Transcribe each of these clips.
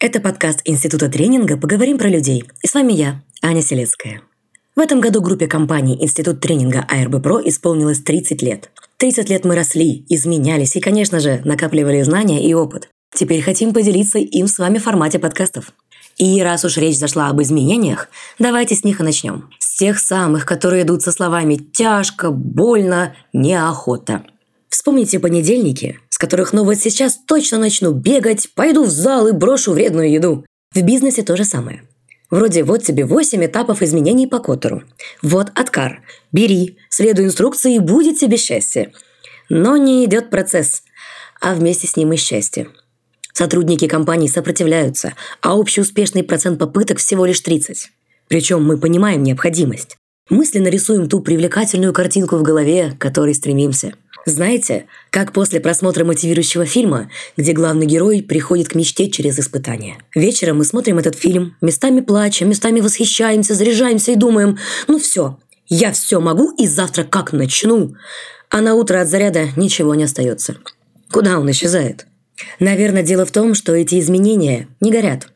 Это подкаст Института тренинга «Поговорим про людей». И с вами я, Аня Селецкая. В этом году группе компаний Институт тренинга АРБ ПРО исполнилось 30 лет. 30 лет мы росли, изменялись и, конечно же, накапливали знания и опыт. Теперь хотим поделиться им с вами в формате подкастов. И раз уж речь зашла об изменениях, давайте с них и начнем. С тех самых, которые идут со словами «тяжко», «больно», «неохота». Вспомните понедельники, с которых ну вот сейчас точно начну бегать, пойду в зал и брошу вредную еду. В бизнесе то же самое. Вроде вот тебе 8 этапов изменений по Коттеру. Вот откар. Бери, следуй инструкции и будет тебе счастье. Но не идет процесс, а вместе с ним и счастье. Сотрудники компании сопротивляются, а общий успешный процент попыток всего лишь 30. Причем мы понимаем необходимость. Мысленно рисуем ту привлекательную картинку в голове, к которой стремимся. Знаете, как после просмотра мотивирующего фильма, где главный герой приходит к мечте через испытания. Вечером мы смотрим этот фильм, местами плачем, местами восхищаемся, заряжаемся и думаем, ну все, я все могу и завтра как начну. А на утро от заряда ничего не остается. Куда он исчезает? Наверное, дело в том, что эти изменения не горят.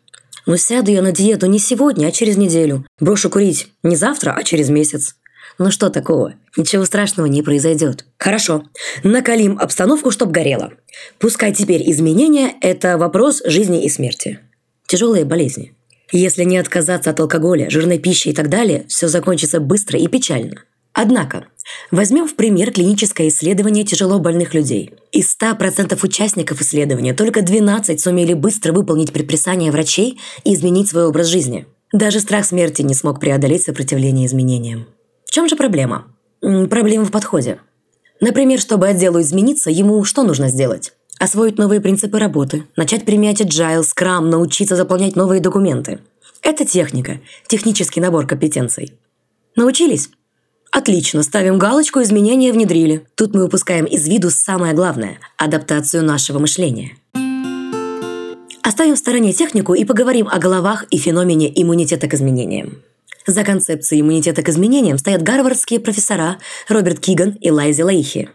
Но сяду я на диету не сегодня, а через неделю. Брошу курить не завтра, а через месяц. Ну что такого? Ничего страшного не произойдет. Хорошо. Накалим обстановку, чтоб горело. Пускай теперь изменения – это вопрос жизни и смерти. Тяжелые болезни. Если не отказаться от алкоголя, жирной пищи и так далее, все закончится быстро и печально. Однако, возьмем в пример клиническое исследование тяжело больных людей. Из 100% участников исследования только 12 сумели быстро выполнить предписание врачей и изменить свой образ жизни. Даже страх смерти не смог преодолеть сопротивление изменениям. В чем же проблема? Проблема в подходе. Например, чтобы отделу измениться, ему что нужно сделать? Освоить новые принципы работы, начать применять agile, Scrum, научиться заполнять новые документы. Это техника, технический набор компетенций. Научились? Отлично, ставим галочку «Изменения внедрили». Тут мы упускаем из виду самое главное – адаптацию нашего мышления. Оставим в стороне технику и поговорим о головах и феномене иммунитета к изменениям. За концепцией иммунитета к изменениям стоят гарвардские профессора Роберт Киган и Лайзи Лейхи.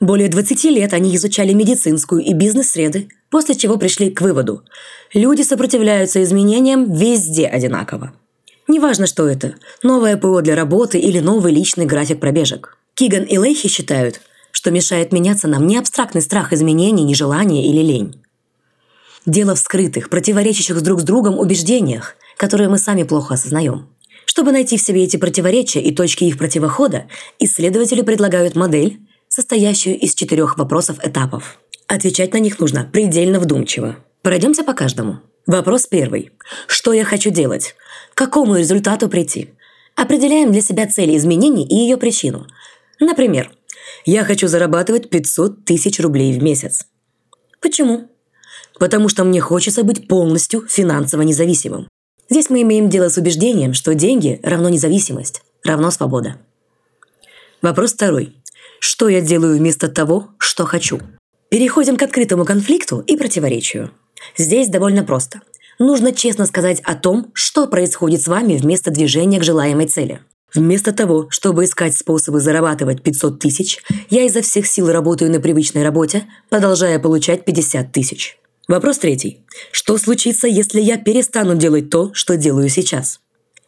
Более 20 лет они изучали медицинскую и бизнес-среды, после чего пришли к выводу – люди сопротивляются изменениям везде одинаково – Неважно, что это – новое ПО для работы или новый личный график пробежек. Киган и Лейхи считают, что мешает меняться нам не абстрактный страх изменений, нежелание или лень. Дело в скрытых, противоречащих друг с другом убеждениях, которые мы сами плохо осознаем. Чтобы найти в себе эти противоречия и точки их противохода, исследователи предлагают модель, состоящую из четырех вопросов-этапов. Отвечать на них нужно предельно вдумчиво. Пройдемся по каждому. Вопрос первый. Что я хочу делать? К какому результату прийти? Определяем для себя цели изменений и ее причину. Например, я хочу зарабатывать 500 тысяч рублей в месяц. Почему? Потому что мне хочется быть полностью финансово независимым. Здесь мы имеем дело с убеждением, что деньги равно независимость, равно свобода. Вопрос второй. Что я делаю вместо того, что хочу? Переходим к открытому конфликту и противоречию. Здесь довольно просто. Нужно честно сказать о том, что происходит с вами вместо движения к желаемой цели. Вместо того, чтобы искать способы зарабатывать 500 тысяч, я изо всех сил работаю на привычной работе, продолжая получать 50 тысяч. Вопрос третий. Что случится, если я перестану делать то, что делаю сейчас?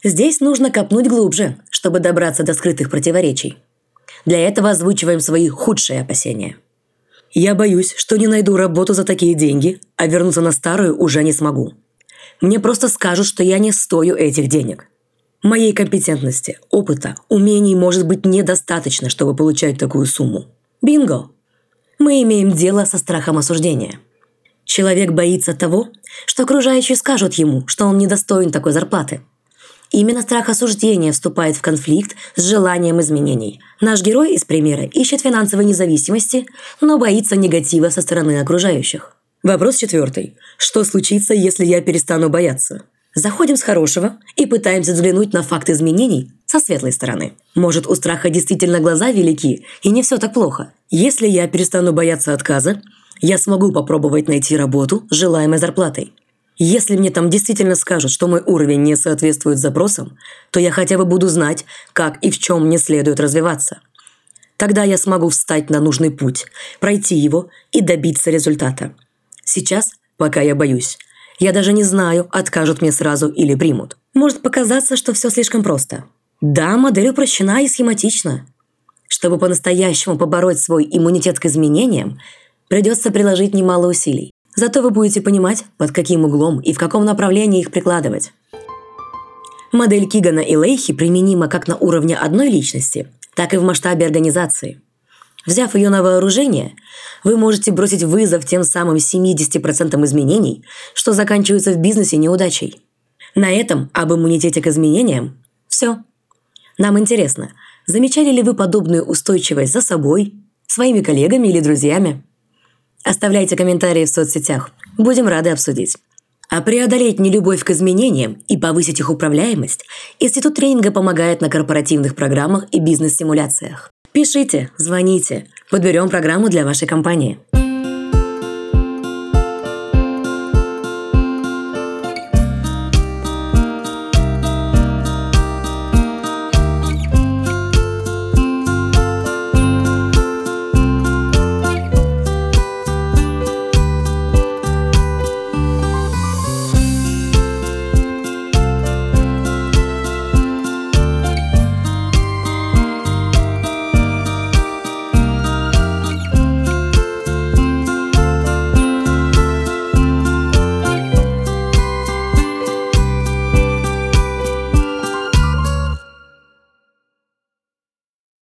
Здесь нужно копнуть глубже, чтобы добраться до скрытых противоречий. Для этого озвучиваем свои худшие опасения – я боюсь, что не найду работу за такие деньги, а вернуться на старую уже не смогу. Мне просто скажут, что я не стою этих денег. Моей компетентности, опыта, умений может быть недостаточно, чтобы получать такую сумму. Бинго! Мы имеем дело со страхом осуждения. Человек боится того, что окружающие скажут ему, что он недостоин такой зарплаты – Именно страх осуждения вступает в конфликт с желанием изменений. Наш герой из примера ищет финансовой независимости, но боится негатива со стороны окружающих. Вопрос четвертый. Что случится, если я перестану бояться? Заходим с хорошего и пытаемся взглянуть на факт изменений со светлой стороны. Может, у страха действительно глаза велики, и не все так плохо. Если я перестану бояться отказа, я смогу попробовать найти работу с желаемой зарплатой. Если мне там действительно скажут, что мой уровень не соответствует запросам, то я хотя бы буду знать, как и в чем мне следует развиваться. Тогда я смогу встать на нужный путь, пройти его и добиться результата. Сейчас, пока я боюсь, Я даже не знаю, откажут мне сразу или примут. Может показаться, что все слишком просто. Да, модель упрощена и схематична. Чтобы по-настоящему побороть свой иммунитет к изменениям, придется приложить немало усилий. Зато вы будете понимать, под каким углом и в каком направлении их прикладывать. Модель Кигана и Лейхи применима как на уровне одной личности, так и в масштабе организации. Взяв ее на вооружение, вы можете бросить вызов тем самым 70% изменений, что заканчиваются в бизнесе неудачей. На этом об иммунитете к изменениям все. Нам интересно, замечали ли вы подобную устойчивость за собой, своими коллегами или друзьями? Оставляйте комментарии в соцсетях. Будем рады обсудить. А преодолеть нелюбовь к изменениям и повысить их управляемость Институт тренинга помогает на корпоративных программах и бизнес-симуляциях. Пишите, звоните, подберем программу для вашей компании.